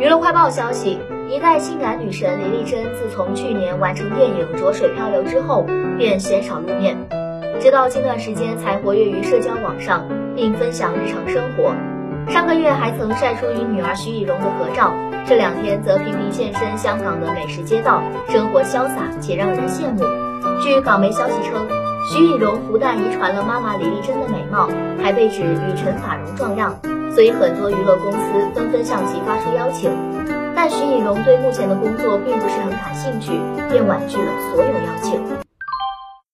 娱乐快报消息：一代性感女神李丽珍自从去年完成电影《浊水漂流》之后，便鲜少露面，直到近段时间才活跃于社交网上，并分享日常生活。上个月还曾晒出与女儿徐艺蓉的合照，这两天则频频现身香港的美食街道，生活潇洒且让人羡慕。据港媒消息称，徐艺蓉不但遗传了妈妈李丽珍的美貌，还被指与陈法蓉撞样。所以很多娱乐公司纷纷向其发出邀请，但徐艺龙对目前的工作并不是很感兴趣，便婉拒了所有邀请。